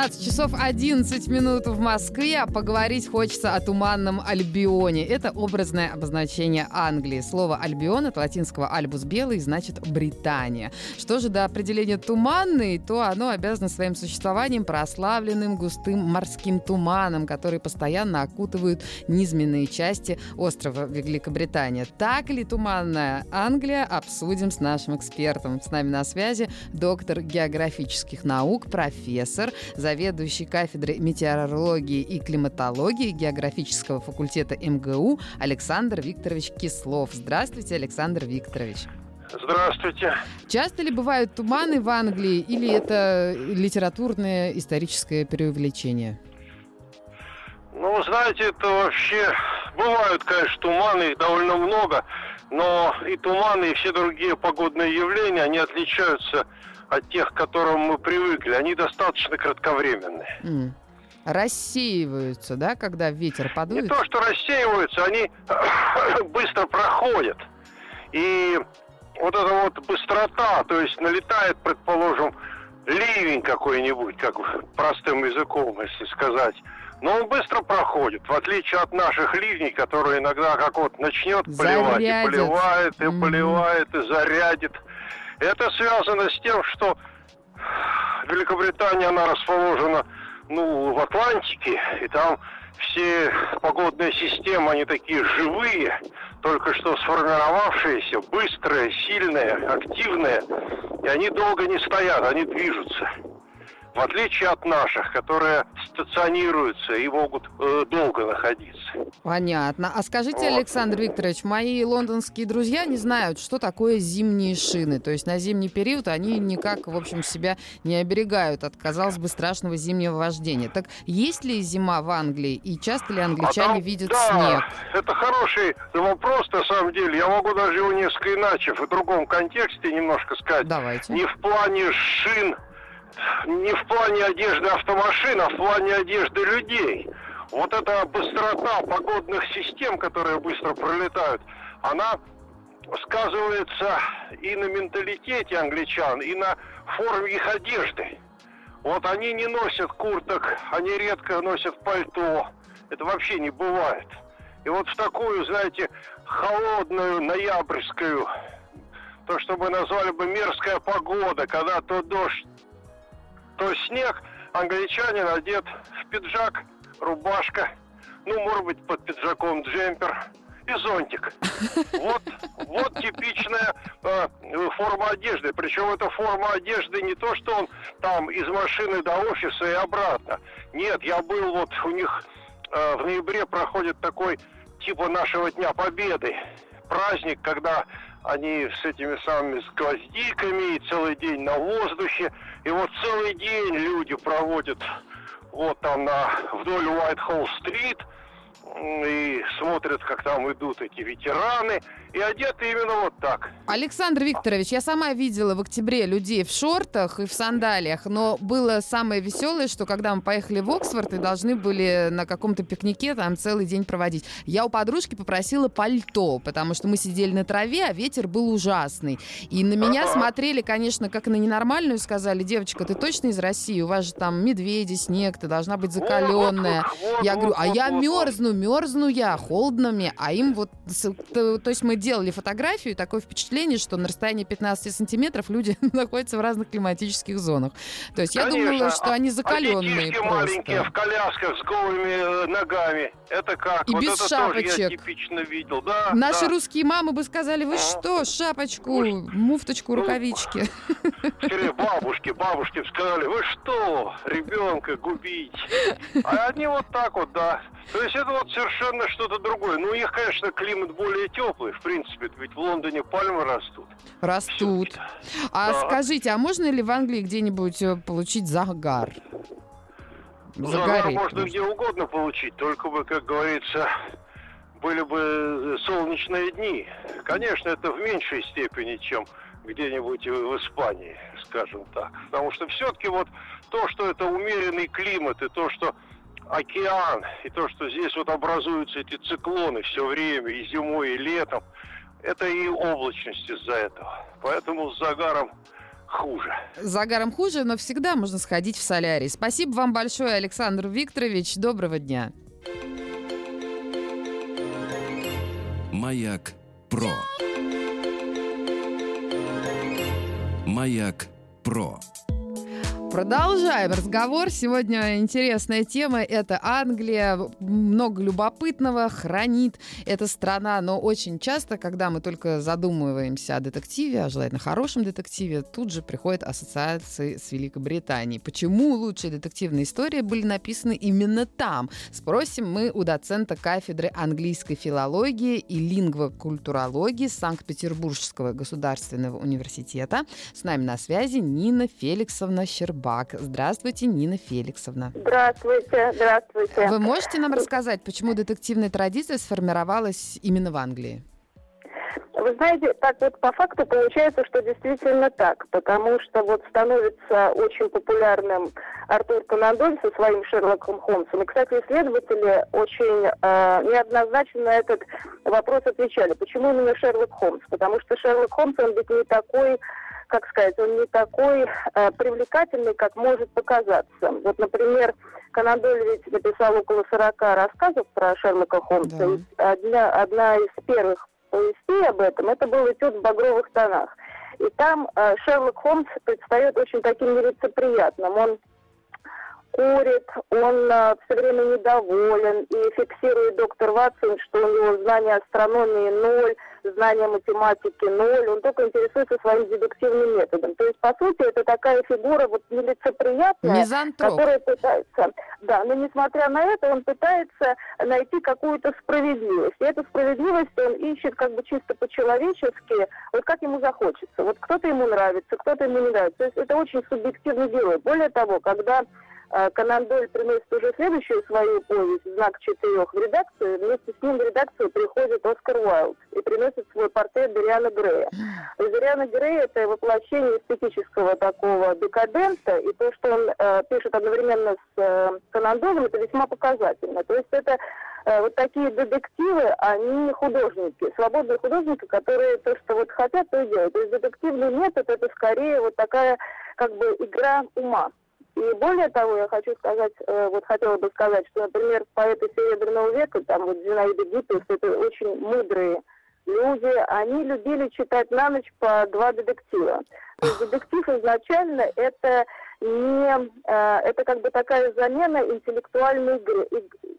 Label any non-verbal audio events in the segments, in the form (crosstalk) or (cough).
15 часов 11 минут в Москве, а поговорить хочется о туманном Альбионе. Это образное обозначение Англии. Слово «Альбион» от латинского «альбус белый» значит «Британия». Что же до определения «туманный», то оно обязано своим существованием прославленным густым морским туманом, который постоянно окутывают низменные части острова Великобритания. Так ли туманная Англия, обсудим с нашим экспертом. С нами на связи доктор географических наук, профессор, заведующий кафедрой метеорологии и климатологии географического факультета МГУ Александр Викторович Кислов. Здравствуйте, Александр Викторович. Здравствуйте. Часто ли бывают туманы в Англии или это литературное историческое преувеличение? Ну, знаете, это вообще... Бывают, конечно, туманы, их довольно много, но и туманы, и все другие погодные явления, они отличаются от тех, к которым мы привыкли. Они достаточно кратковременные. М. Рассеиваются, да, когда ветер подует? Не то, что рассеиваются, они (coughs) быстро проходят. И вот эта вот быстрота, то есть налетает, предположим, ливень какой-нибудь, как простым языком, если сказать, но он быстро проходит, в отличие от наших ливней, которые иногда как вот начнет поливать, Зарядит. и поливает, и Мгм. поливает, и зарядит. Это связано с тем, что Великобритания, она расположена, ну, в Атлантике, и там все погодные системы, они такие живые, только что сформировавшиеся, быстрые, сильные, активные, и они долго не стоят, они движутся. В отличие от наших, которые стационируются и могут э, долго находиться. Понятно. А скажите, Вот. Александр Викторович, мои лондонские друзья не знают, что такое зимние шины. То есть на зимний период они никак, в общем, себя не оберегают от, казалось бы, страшного зимнего вождения. Так есть ли зима в Англии? И часто ли англичане А там- видят да, снег? это хороший вопрос, на самом деле. Я могу даже его несколько иначе, в другом контексте немножко сказать. Давайте. Не в плане шин, не в плане одежды автомашин, а в плане одежды людей. Вот эта быстрота погодных систем, которые быстро пролетают, она сказывается и на менталитете англичан, и на форме их одежды. Вот они не носят курток, они редко носят пальто. Это вообще не бывает. И вот в такую, знаете, холодную ноябрьскую, то, что мы назвали бы мерзкая погода, когда то дождь, то снег, англичанин одет в пиджак, рубашка, ну, может быть, под пиджаком джемпер и зонтик. (laughs) Вот, вот типичная э, форма одежды. Причем эта форма одежды не то, что он там из машины до офиса и обратно. Нет, я был вот у них э, в ноябре проходит такой типа нашего Дня Победы. Праздник, когда они с этими самыми гвоздиками и целый день на воздухе. И вот целый день люди проводят вот там на, вдоль Уайт-Холл-стрит и смотрят, как там идут эти ветераны, и одеты именно вот так. Александр Викторович, я сама видела в октябре людей в шортах и в сандалиях, но было самое веселое, что когда мы поехали в Оксфорд и должны были на каком-то пикнике там целый день проводить, я у подружки попросила пальто, потому что мы сидели на траве, а ветер был ужасный. И на меня Ага. смотрели, конечно, как на ненормальную, сказали, девочка, ты точно из России? У вас же там медведи, снег, ты должна быть закаленная. Вот, вот, вот, Я говорю, а я мерзну, мерзну я, холодно мне, а им вот, то, то есть мы делали фотографию, и такое впечатление, что на расстоянии 15 сантиметров люди (laughs) находятся в разных климатических зонах. То есть я Конечно. думала, что они А закаленные детишки маленькие в колясках с голыми э, ногами. Это как? И вот без это тоже я шапочек. типично видел. Да, Наши да. русские мамы бы сказали, вы А. что, шапочку, Ну, муфточку, ну, рукавички. (laughs) Скорее бабушки, бабушки сказали, вы что, ребенка губить? А они вот так вот, да. То есть это вот совершенно что-то другое. Ну, у них, конечно, климат более теплый, в принципе, ведь в Лондоне пальмы растут. Растут. А да. скажите, а можно ли в Англии где-нибудь э, получить загар? Загар можно где угодно получить, только бы, как говорится, были бы солнечные дни. Конечно, это в меньшей степени, чем где-нибудь в Испании, скажем так. Потому что все-таки вот то, что это умеренный климат, и то, что океан, и то, что здесь вот образуются эти циклоны все время, и зимой, и летом, это и облачность из-за этого. Поэтому с загаром хуже. С загаром хуже, но всегда можно сходить в солярий. Спасибо вам большое, Александр Викторович. Доброго дня. Маяк Про. Маяк Про. Продолжаем разговор. Сегодня интересная тема. Это Англия. Много любопытного хранит эта страна. Но очень часто, когда мы только задумываемся о детективе, о желательно хорошем детективе, тут же приходят ассоциации с Великобританией. Почему лучшие детективные истории были написаны именно там? Спросим мы у доцента кафедры английской филологии и лингвокультурологии Санкт-Петербургского государственного университета. С нами на связи Нина Феликсовна Щербакова. Бак. Здравствуйте, Нина Феликсовна. Здравствуйте, здравствуйте. Вы можете нам рассказать, почему детективная традиция сформировалась именно в Англии? Вы знаете, так вот по факту получается, что действительно так, потому что вот становится очень популярным Артур Конан Дойль со своим Шерлоком Холмсом. И, кстати, исследователи очень э, неоднозначно на этот вопрос отвечали. Почему именно Шерлок Холмс? Потому что Шерлок Холмс, он ведь не такой как сказать, он не такой э, привлекательный, как может показаться. Вот, например, Конан ведь написал около 40 рассказов про Шерлока Холмса. Да. И одна, одна из первых повестей об этом, это был этюд в багровых тонах. И там э, Шерлок Холмс предстает очень таким нелицеприятным. Он курит, он э, все время недоволен, и фиксирует доктор Ватсон, что у него знания астрономии ноль, знания математики ноль, он только интересуется своим дедуктивным методом. То есть, по сути, это такая фигура вот нелицеприятная, Мизантроп. которая пытается... Да, но несмотря на это, он пытается найти какую-то справедливость. И эту справедливость он ищет как бы чисто по-человечески, вот как ему захочется. Вот кто-то ему нравится, кто-то ему не нравится. То есть это очень субъективный герой. Более того, когда Конан Дойль приносит уже следующую свою повесть «Знак четырех» в редакцию. Вместе с ним в редакцию приходит Оскар Уайлд и приносит свой портрет Дориана Грея. И Дориана Грея – это воплощение эстетического такого декадента, и то, что он э, пишет одновременно с э, Конан Дойлем, это весьма показательно. То есть это э, вот такие детективы, они художники, свободные художники, которые то, что вот хотят, то и делают. То есть детективный метод – это скорее вот такая как бы игра ума. И более того, я хочу сказать, э, вот хотела бы сказать, что, например, поэты Серебряного века, там вот Зинаида Гиппиус, это очень мудрые люди, они любили читать на ночь по два детектива. То есть детектив изначально это не, э, это как бы такая замена интеллектуальной игре,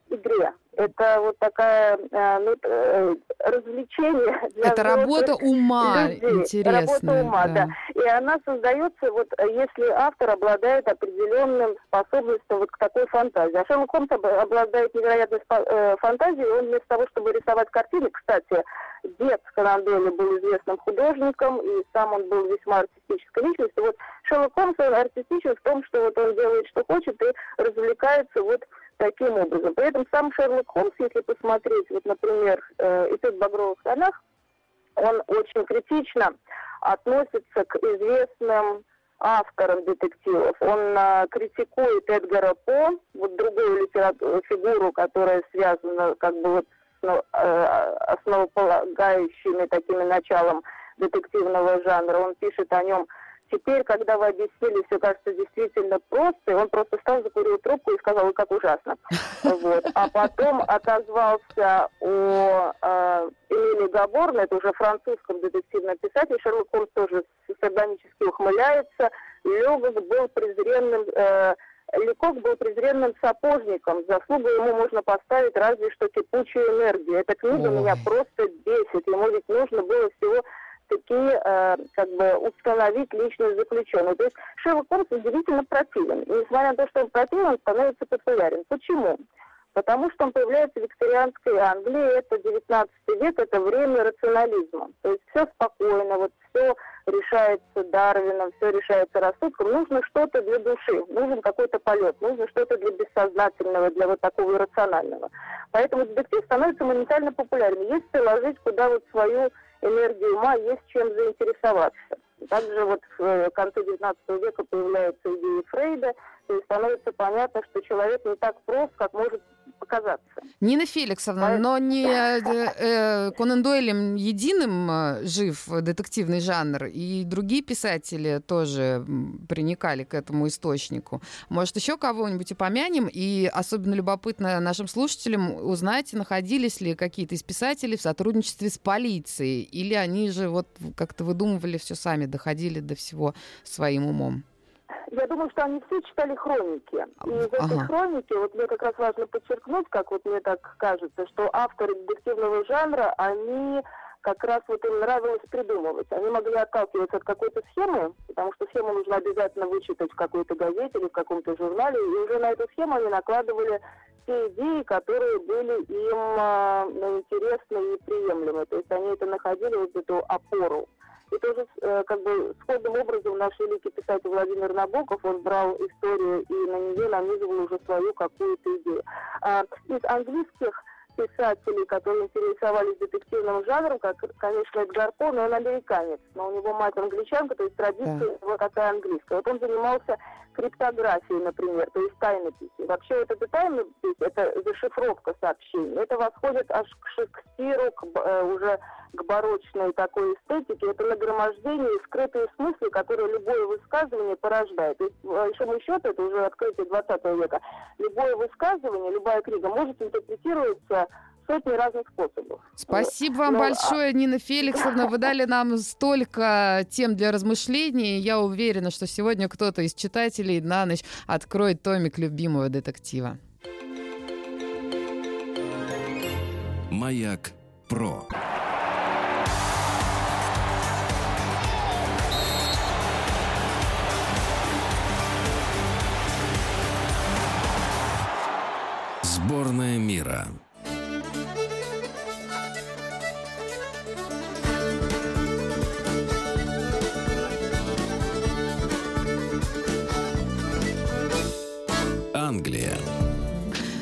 игре. Это вот такая э, ну, э, развлечение (laughs) для Это работа ума людей. интересная. Работа ума, да. да. И она создается, вот если автор обладает определенным способностью вот к такой фантазии. А Шерлок Холмс обладает невероятной фантазией, он вместо того, чтобы рисовать картины, кстати, дед Конан был известным художником, и сам он был весьма артистической личностью. Вот Шерлок Холмс артистичен в том, что вот он делает, что хочет, и развлекается вот таким образом. При этом сам Шерлок Холмс, если посмотреть, вот, например, «Этюд багровых тонах», он очень критично относится к известным авторам детективов. Он а, критикует Эдгара По, вот другую литературу, фигуру, которая связана как бы вот с ну, основополагающими такими началом детективного жанра. Он пишет о нем Теперь, когда вы объяснили, все кажется действительно просто, и он просто встал, закурил трубку и сказал, ой, как ужасно. Вот. А потом отозвался о э, Эмиле Габорне, это уже французском детективном писателе, Шерлок Холмс тоже сардонически ухмыляется. Легок был презренным, э, Лекок был презренным сапожником. Заслугу ему можно поставить разве что кипучую энергию. Эта книга Ой. меня просто бесит. Ему ведь нужно было всего таки э, как бы установить личность заключенного. То есть Шерлок Холмс удивительно противен. Несмотря на то, что он противен, он становится популярен. Почему? Потому что он появляется в викторианской Англии, это 19 век, это время рационализма. То есть все спокойно, вот все решается Дарвином, все решается рассудком. Нужно что-то для души, нужен какой-то полет, нужно что-то для бессознательного, для вот такого иррационального. Поэтому детектив становится моментально популярным. Есть приложить куда вот свою энергию ума, есть чем заинтересоваться. Также вот в э, конце XIX века появляются идеи Фрейда, и становится понятно, что человек не так прост, как может показаться. Нина Феликсовна, но не э, э, Конан Дойлем единым э, жив детективный жанр, и другие писатели тоже приникали к этому источнику. Может, еще кого-нибудь упомянем? И особенно любопытно нашим слушателям узнать, находились ли какие-то из писателей в сотрудничестве с полицией, или они же вот как-то выдумывали все сами, доходили до всего своим умом. Я думаю, что они все читали хроники. И из этой ага. хроники, вот мне как раз важно подчеркнуть, как вот мне так кажется, что авторы детективного жанра, они как раз вот им нравилось придумывать. Они могли отталкиваться от какой-то схемы, потому что схему нужно обязательно вычитать в какой-то газете или в каком-то журнале, и уже на эту схему они накладывали те идеи, которые были им э, интересны и приемлемы. То есть они это находили, вот эту опору. И тоже э, как бы сходным образом наш великий писатель Владимир Набоков, он брал историю и на нее нанизывал уже свою какую-то идею. А, из английских писателей, которые интересовались детективным жанром, как, конечно, Эдгар По, но он американец, но у него мать англичанка, то есть традиция да. его такая английская. Вот он занимался криптографией, например, то есть тайнописью. Вообще вот эта тайнопись, это зашифровка сообщений, это восходит аж к Шекспиру, к, э, уже к барочной такой эстетике, это нагромождение и скрытые смыслы, которые любое высказывание порождает. То есть, по большому счету, это уже открытие 20 века, любое высказывание, любая книга может интерпретироваться сотни разных способов. Спасибо вам Но, ну, большое, а... Нина Феликсовна. Вы дали нам столько тем для размышлений. Я уверена, что сегодня кто-то из читателей на ночь откроет томик любимого детектива. Маяк Про. Сборная мира.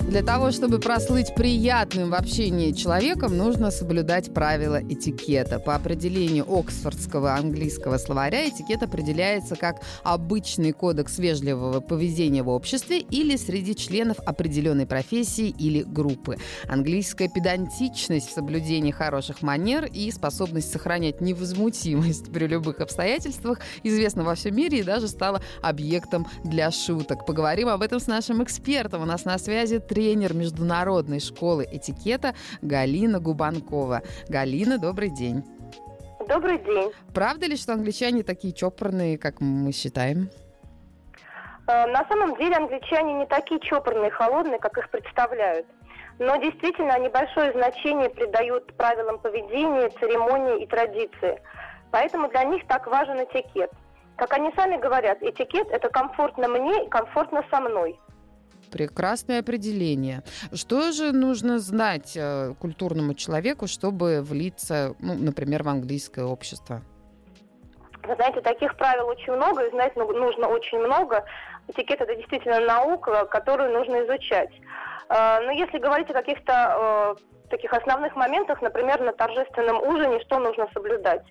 Для того, чтобы прослыть приятным в общении человеком, нужно соблюдать правила этикета. По определению Оксфордского английского словаря этикет определяется как обычный кодекс вежливого поведения в обществе или среди членов определенной профессии или группы. Английская педантичность в соблюдении хороших манер и способность сохранять невозмутимость при любых обстоятельствах известна во всем мире и даже стала объектом для шуток. Поговорим об этом с нашим экспертом. У нас на связи три тренер Международной школы этикета Галина Губанкова. Галина, добрый день. Добрый день. Правда ли, что англичане такие чопорные, как мы считаем? Э, на самом деле англичане не такие чопорные и холодные, как их представляют. Но действительно они большое значение придают правилам поведения, церемонии и традиции. Поэтому для них так важен этикет. Как они сами говорят, этикет – это комфортно мне и комфортно со мной. Прекрасное определение. Что же нужно знать э, культурному человеку, чтобы влиться, ну, например, в английское общество? Вы знаете, таких правил очень много, и знать нужно очень много. Этикет – это действительно наука, которую нужно изучать. Э, но если говорить о каких-то э, таких основных моментах, например, на торжественном ужине, что нужно соблюдать?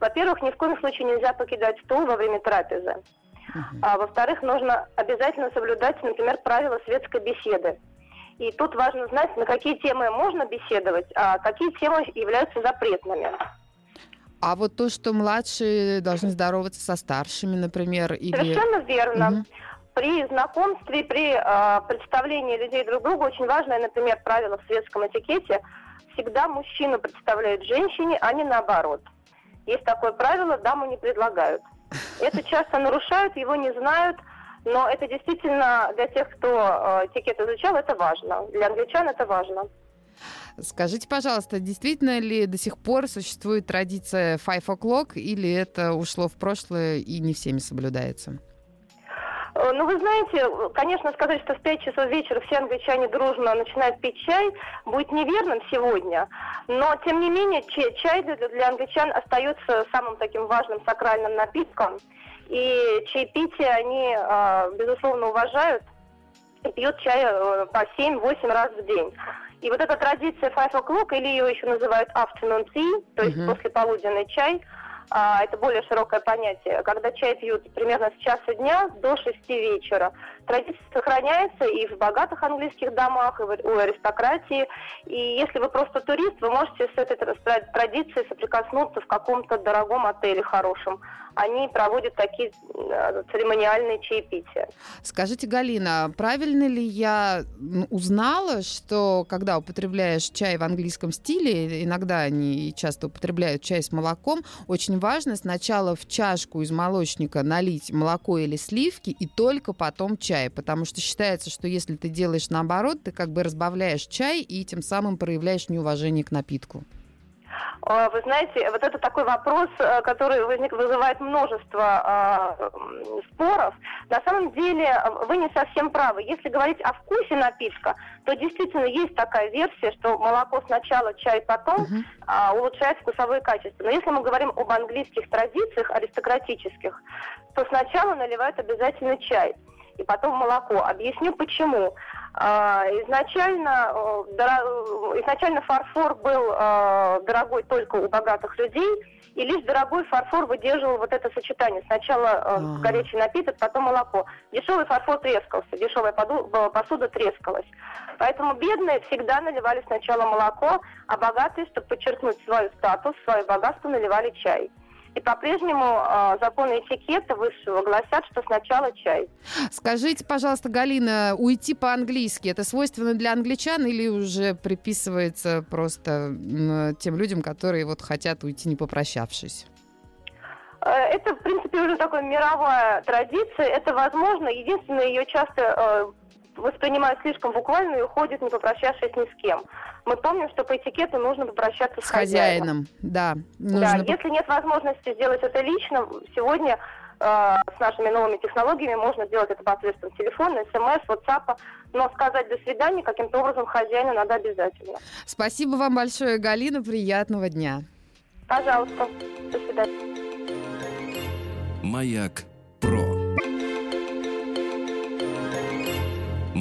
Во-первых, ни в коем случае нельзя покидать стол во время трапезы. А, во-вторых, нужно обязательно соблюдать, например, правила светской беседы. И тут важно знать, на какие темы можно беседовать, а какие темы являются запретными. А вот то, что младшие должны здороваться со старшими, например, или... Совершенно верно. Угу. При знакомстве, при э, представлении людей друг друга очень важное, например, правило в светском этикете, всегда мужчину представляют женщине, а не наоборот. Есть такое правило, даму не предлагают. Это часто нарушают, его не знают, но это действительно для тех, кто этикет изучал, это важно. Для англичан это важно. Скажите, пожалуйста, действительно ли до сих пор существует традиция five o'clock, или это ушло в прошлое и не всеми соблюдается? Э, ну, вы знаете, конечно, сказать, что в 5 часов вечера все англичане дружно начинают пить чай, будет неверным сегодня. Но, тем не менее, чай для, для англичан остается самым таким важным сакральным напитком. И чаепитие они, а, безусловно, уважают и пьют чай э, по 7-8 раз в день. И вот эта традиция five o'clock, или ее еще называют afternoon tea, то есть mm-hmm. послеполуденный чай – это более широкое понятие, когда чай пьют примерно с часа дня до шести вечера. Традиция сохраняется и в богатых английских домах, и у аристократии. И если вы просто турист, вы можете с этой традицией соприкоснуться в каком-то дорогом отеле хорошем. Они проводят такие э, церемониальные чаепития. Скажите, Галина, правильно ли я узнала, что когда употребляешь чай в английском стиле, иногда они часто употребляют чай с молоком, очень важно сначала в чашку из молочника налить молоко или сливки и только потом чай, потому что считается, что если ты делаешь наоборот, ты как бы разбавляешь чай и тем самым проявляешь неуважение к напитку. А, вы знаете, вот это такой вопрос, э, который возник, вызывает множество э, споров. На самом деле вы не совсем правы. Если говорить о вкусе напитка, то действительно есть такая версия, что молоко сначала, чай потом uh-huh. э, улучшает вкусовые качества. Но если мы говорим об английских традициях аристократических, то сначала наливают обязательно чай и потом молоко. Объясню почему. А, изначально, э, изначально фарфор был э, дорогой только у богатых людей, и лишь дорогой фарфор выдерживал вот это сочетание. Сначала горячий напиток, потом молоко. Дешевый фарфор трескался, дешевая посуда трескалась. Поэтому бедные всегда наливали сначала молоко, а богатые, чтобы подчеркнуть свой статус, свое богатство, наливали чай. И по-прежнему э, законы этикета высшего гласят, что сначала чай. Скажите, пожалуйста, Галина, уйти по-английски это свойственно для англичан или уже приписывается просто тем людям, которые вот хотят уйти не попрощавшись? Э, это, в принципе, уже такая мировая традиция. Это возможно. Единственное, ее часто э, воспринимают слишком буквально и уходят, не попрощавшись ни с кем. Мы помним, что по этикету нужно попрощаться с, с хозяином. хозяином. Да, нужно... да, если нет возможности сделать это лично, сегодня э, с нашими новыми технологиями можно сделать это посредством телефона, смс, WhatsApp, но сказать до свидания каким-то образом хозяину надо обязательно. Спасибо вам большое, Галина, приятного дня. Пожалуйста, до свидания. Маяк Про.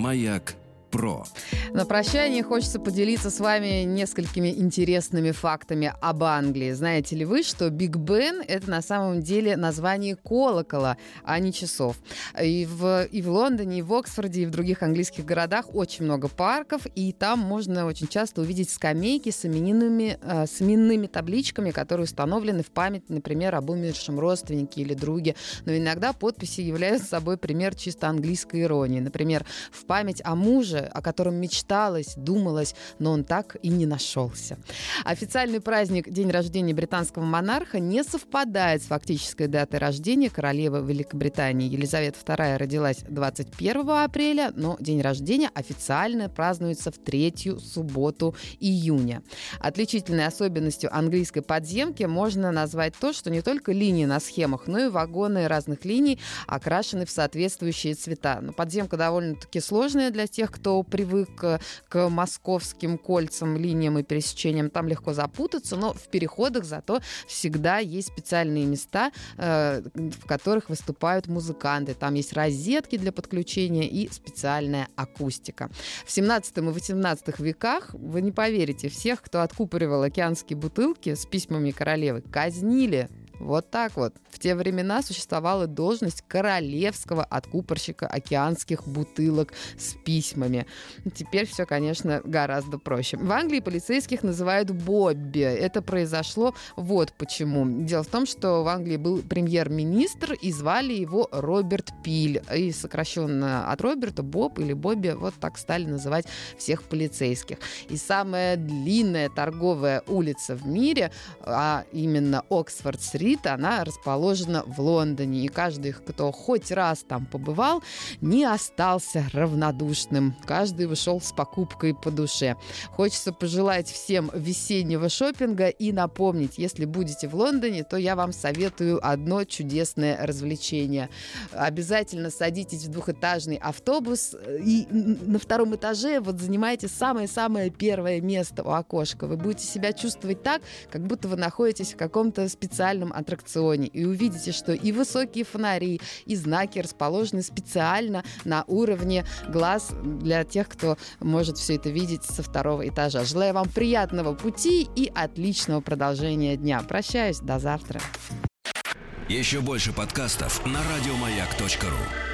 Маяк про. На прощание хочется поделиться с вами несколькими интересными фактами об Англии. Знаете ли вы, что Биг Бен — это на самом деле название колокола, а не часов. И в, и в Лондоне, и в Оксфорде, и в других английских городах очень много парков, и там можно очень часто увидеть скамейки с именинными, э, с именными табличками, которые установлены в память, например, об умершем родственнике или друге. Но иногда подписи являются собой пример чисто английской иронии. Например, в память о муже о котором мечталось, думалось, но он так и не нашелся. Официальный праздник День рождения британского монарха не совпадает с фактической датой рождения королевы Великобритании. Елизавета II родилась 21 апреля, но день рождения официально празднуется в третью субботу июня. Отличительной особенностью английской подземки можно назвать то, что не только линии на схемах, но и вагоны разных линий окрашены в соответствующие цвета. Но подземка довольно-таки сложная для тех, кто кто привык к московским кольцам, линиям и пересечениям, там легко запутаться, но в переходах зато всегда есть специальные места, э, в которых выступают музыканты. Там есть розетки для подключения и специальная акустика. В 17 и 18 веках, вы не поверите, всех, кто откупоривал океанские бутылки с письмами королевы, казнили вот так вот. В те времена существовала должность королевского откупорщика океанских бутылок с письмами. Теперь все, конечно, гораздо проще. В Англии полицейских называют Бобби. Это произошло вот почему. Дело в том, что в Англии был премьер-министр, и звали его Роберт Пиль. И сокращенно от Роберта Боб или Бобби, вот так стали называть всех полицейских. И самая длинная торговая улица в мире, а именно Оксфорд-стрит, Брит, она расположена в Лондоне. И каждый, кто хоть раз там побывал, не остался равнодушным. Каждый вышел с покупкой по душе. Хочется пожелать всем весеннего шопинга и напомнить, если будете в Лондоне, то я вам советую одно чудесное развлечение. Обязательно садитесь в двухэтажный автобус и на втором этаже вот занимаете самое-самое первое место у окошка. Вы будете себя чувствовать так, как будто вы находитесь в каком-то специальном аттракционе и увидите, что и высокие фонари, и знаки расположены специально на уровне глаз для тех, кто может все это видеть со второго этажа. Желаю вам приятного пути и отличного продолжения дня. Прощаюсь, до завтра. Еще больше подкастов на радиомаяк.ру.